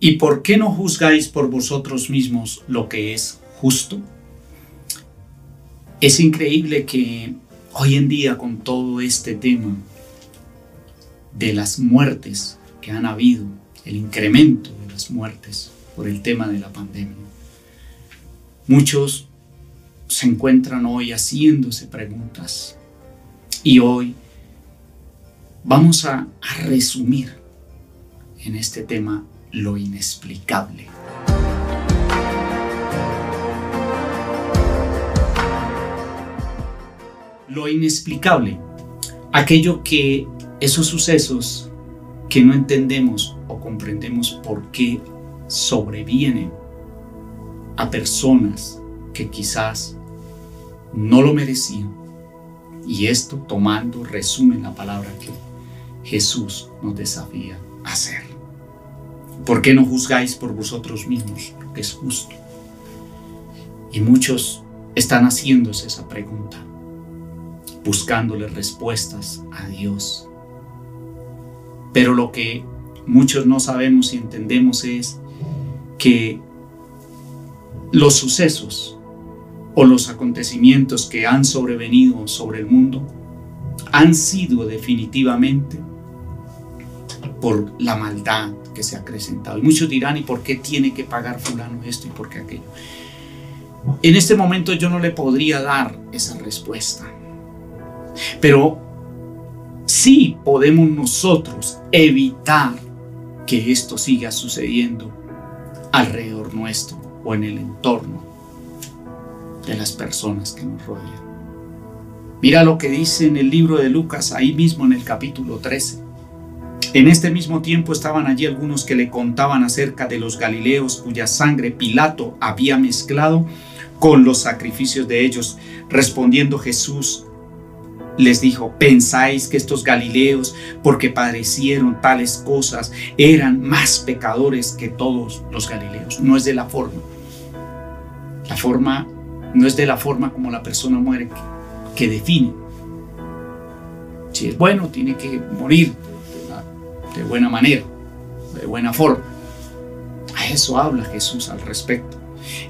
¿Y por qué no juzgáis por vosotros mismos lo que es justo? Es increíble que hoy en día con todo este tema de las muertes que han habido, el incremento de las muertes por el tema de la pandemia, muchos se encuentran hoy haciéndose preguntas y hoy vamos a, resumir en este tema lo inexplicable. Lo inexplicable, aquello que esos sucesos que no entendemos o comprendemos por qué sobrevienen a personas que quizás no lo merecían. Y esto tomando resumen la palabra que Jesús nos desafía a hacer. ¿Por qué no juzgáis por vosotros mismos lo que es justo? Y muchos están haciéndose esa pregunta, buscándole respuestas a Dios. Pero lo que muchos no sabemos y entendemos es que los sucesos o los acontecimientos que han sobrevenido sobre el mundo han sido definitivamente por la maldad se ha acrecentado. Y muchos dirán, ¿y por qué tiene que pagar fulano esto y por qué aquello? En este momento yo no le podría dar esa respuesta. Pero sí podemos nosotros evitar que esto siga sucediendo alrededor nuestro o en el entorno de las personas que nos rodean. Mira lo que dice en el libro de Lucas, ahí mismo en el capítulo 13. En este mismo tiempo estaban allí algunos que le contaban acerca de los Galileos cuya sangre Pilato había mezclado con los sacrificios de ellos. Respondiendo Jesús les dijo, ¿pensáis que estos Galileos, porque padecieron tales cosas, eran más pecadores que todos los Galileos? No es de la forma. La forma no es de la forma como la persona muere que, define. Si es bueno, tiene que morir de buena manera, de buena forma. A eso habla Jesús al respecto.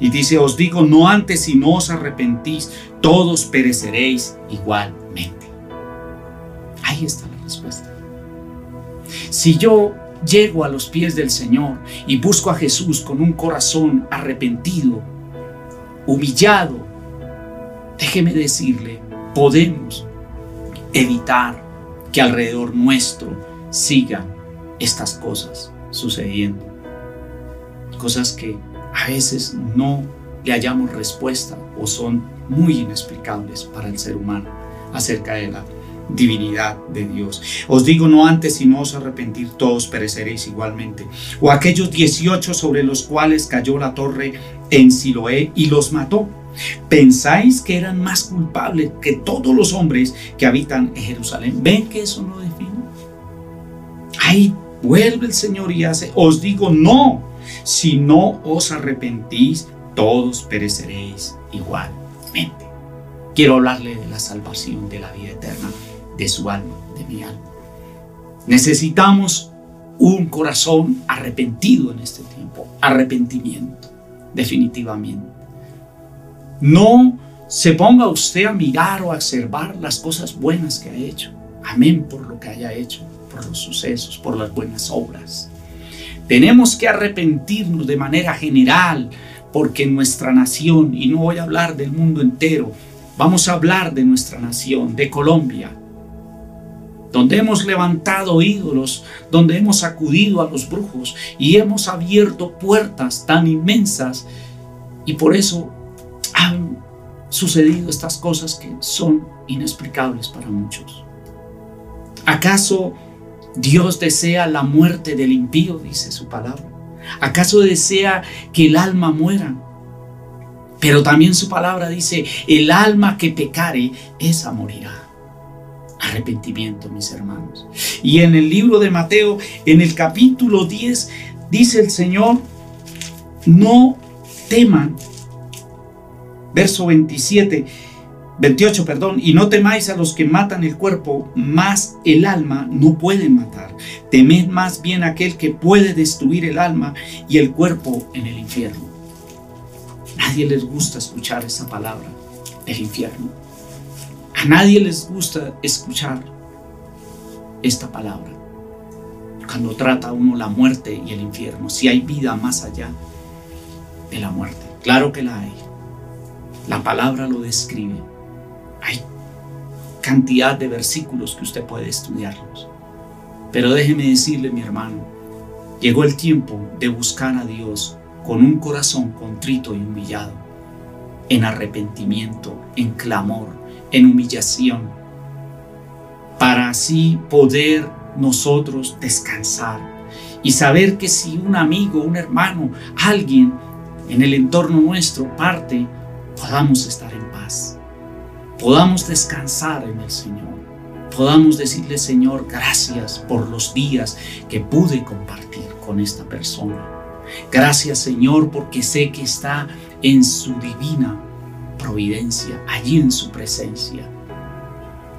Y dice, os digo, no antes si no os arrepentís, todos pereceréis igualmente. Ahí está la respuesta. Si yo llego a los pies del Señor y busco a Jesús con un corazón arrepentido, humillado, déjeme decirle, podemos evitar que alrededor nuestro sigan estas cosas sucediendo. Cosas que a veces no le hallamos respuesta o son muy inexplicables para el ser humano acerca de la divinidad de Dios. Os digo no antes si no os arrepentir todos pereceréis igualmente. O aquellos 18 sobre los cuales cayó la torre en Siloé y los mató. ¿Pensáis que eran más culpables que todos los hombres que habitan en Jerusalén? ¿Ven que eso no define? Ahí vuelve el Señor y hace, os digo no, si no os arrepentís, todos pereceréis igualmente. Quiero hablarle de la salvación, de la vida eterna, de su alma, de mi alma. Necesitamos un corazón arrepentido en este tiempo, arrepentimiento, definitivamente. No se ponga usted a mirar o a observar las cosas buenas que ha hecho. Amén por lo que haya hecho por los sucesos, por las buenas obras. Tenemos que arrepentirnos de manera general porque nuestra nación, y no voy a hablar del mundo entero, vamos a hablar de nuestra nación, de Colombia, donde hemos levantado ídolos, donde hemos acudido a los brujos y hemos abierto puertas tan inmensas y por eso han sucedido estas cosas que son inexplicables para muchos. ¿Acaso Dios desea la muerte del impío, dice su palabra. ¿Acaso desea que el alma muera? Pero también su palabra dice, el alma que pecare, esa morirá. Arrepentimiento, mis hermanos. Y en el libro de Mateo, en el capítulo 10, dice el Señor, no teman. Verso 27, 28, perdón, y no temáis a los que matan el cuerpo, más el alma no pueden matar. Temed más bien aquel que puede destruir el alma y el cuerpo en el infierno. Nadie les gusta escuchar esa palabra, el infierno. A nadie les gusta escuchar esta palabra. Cuando trata uno la muerte y el infierno, si hay vida más allá de la muerte. Claro que la hay. La palabra lo describe. Cantidad de versículos que usted puede estudiarlos. Pero déjeme decirle, mi hermano, llegó el tiempo de buscar a Dios con un corazón contrito y humillado, en arrepentimiento, en clamor, en humillación, para así poder nosotros descansar y saber que si un amigo, un hermano, alguien en el entorno nuestro parte, podamos estar en paz, podamos descansar en el Señor, podamos decirle Señor gracias por los días que pude compartir con esta persona. Gracias Señor porque sé que está en su divina providencia, allí en su presencia.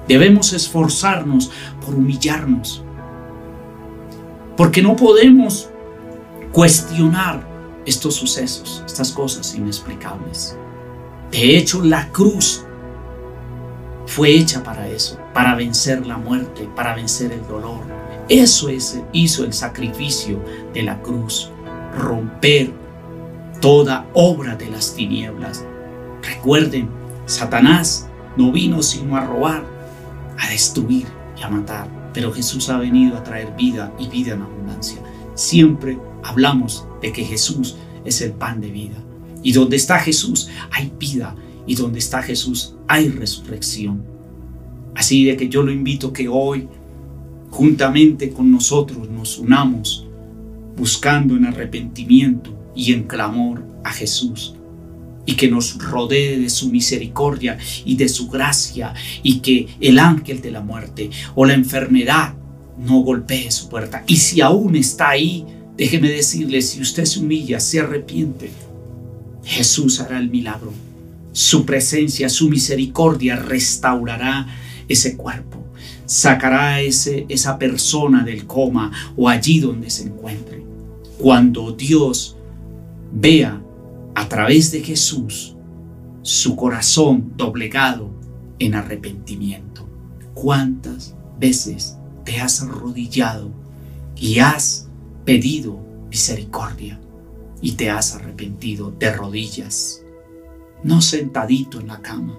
Debemos esforzarnos por humillarnos, porque no podemos cuestionar estos sucesos, estas cosas inexplicables. De hecho, la cruz fue hecha para eso, para vencer la muerte, para vencer el dolor. Eso es, hizo el sacrificio de la cruz, romper toda obra de las tinieblas, Recuerden, Satanás no vino sino a robar, a destruir y a matar, pero Jesús ha venido a traer vida y vida en abundancia. Siempre hablamos de que Jesús es el pan de vida. Y donde está Jesús hay vida. Y donde está Jesús hay resurrección. Así de que yo lo invito que hoy, juntamente con nosotros, nos unamos buscando en arrepentimiento y en clamor a Jesús y que nos rodee de su misericordia y de su gracia y que el ángel de la muerte o la enfermedad no golpee su puerta. Y si aún está ahí, déjeme decirle, si usted se humilla, se arrepiente, Jesús hará el milagro. Su presencia, su misericordia restaurará ese cuerpo, sacará ese, esa persona del coma o allí donde se encuentre. Cuando Dios vea a través de Jesús su corazón doblegado en arrepentimiento. ¿Cuántas veces te has arrodillado y has pedido misericordia y te has arrepentido de rodillas? No sentadito en la cama.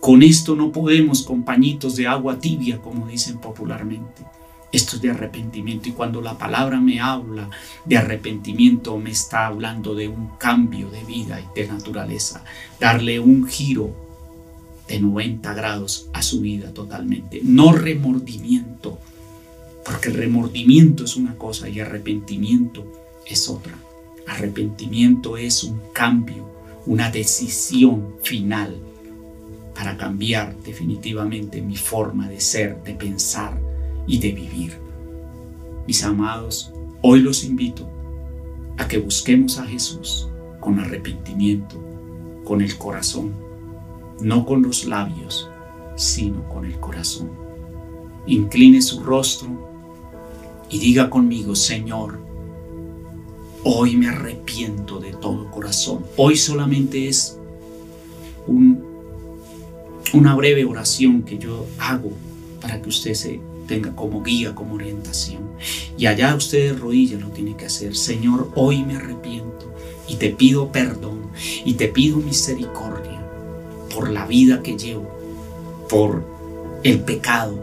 Con esto no podemos con pañitos de agua tibia, como dicen popularmente. Esto es de arrepentimiento y cuando la palabra me habla de arrepentimiento me está hablando de un cambio de vida y de naturaleza, darle un giro de 90 grados a su vida totalmente, no remordimiento, porque el remordimiento es una cosa y arrepentimiento es otra. Arrepentimiento es un cambio, una decisión final para cambiar definitivamente mi forma de ser, de pensar, y de vivir. Mis amados, hoy los invito a que busquemos a Jesús con arrepentimiento, con el corazón, no con los labios, sino con el corazón. Incline su rostro y diga conmigo, Señor, hoy me arrepiento de todo corazón. Hoy solamente es un, una breve oración que yo hago para que usted se tenga como guía, como orientación. Y allá usted de rodillas lo tiene que hacer. Señor, hoy me arrepiento y te pido perdón y te pido misericordia por la vida que llevo, por el pecado,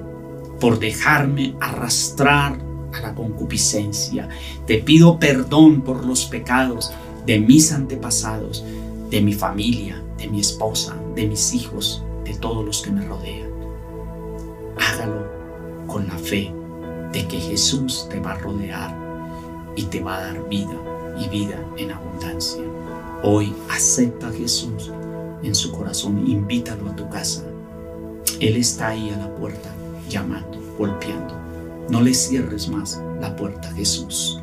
por dejarme arrastrar a la concupiscencia. Te pido perdón por los pecados de mis antepasados, de mi familia, de mi esposa, de mis hijos, de todos los que me rodean. Hágalo con la fe de que Jesús te va a rodear y te va a dar vida y vida en abundancia. Hoy acepta a Jesús en su corazón, invítalo a tu casa. Él está ahí a la puerta, llamando, golpeando. No le cierres más la puerta a Jesús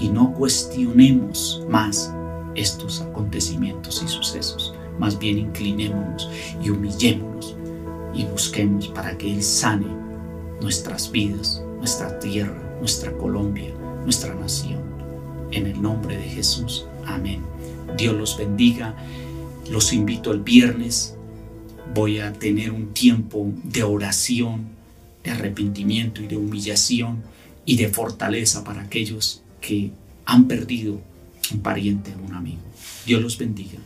y no cuestionemos más estos acontecimientos y sucesos. más bien inclinémonos y humillémonos y busquemos para que Él sane nuestras vidas, nuestra tierra, nuestra Colombia, nuestra nación. En el nombre de Jesús. Amén. Dios los bendiga. Los invito el viernes. Voy a tener un tiempo de oración, de arrepentimiento y de humillación y de fortaleza para aquellos que han perdido un pariente o un amigo. Dios los bendiga.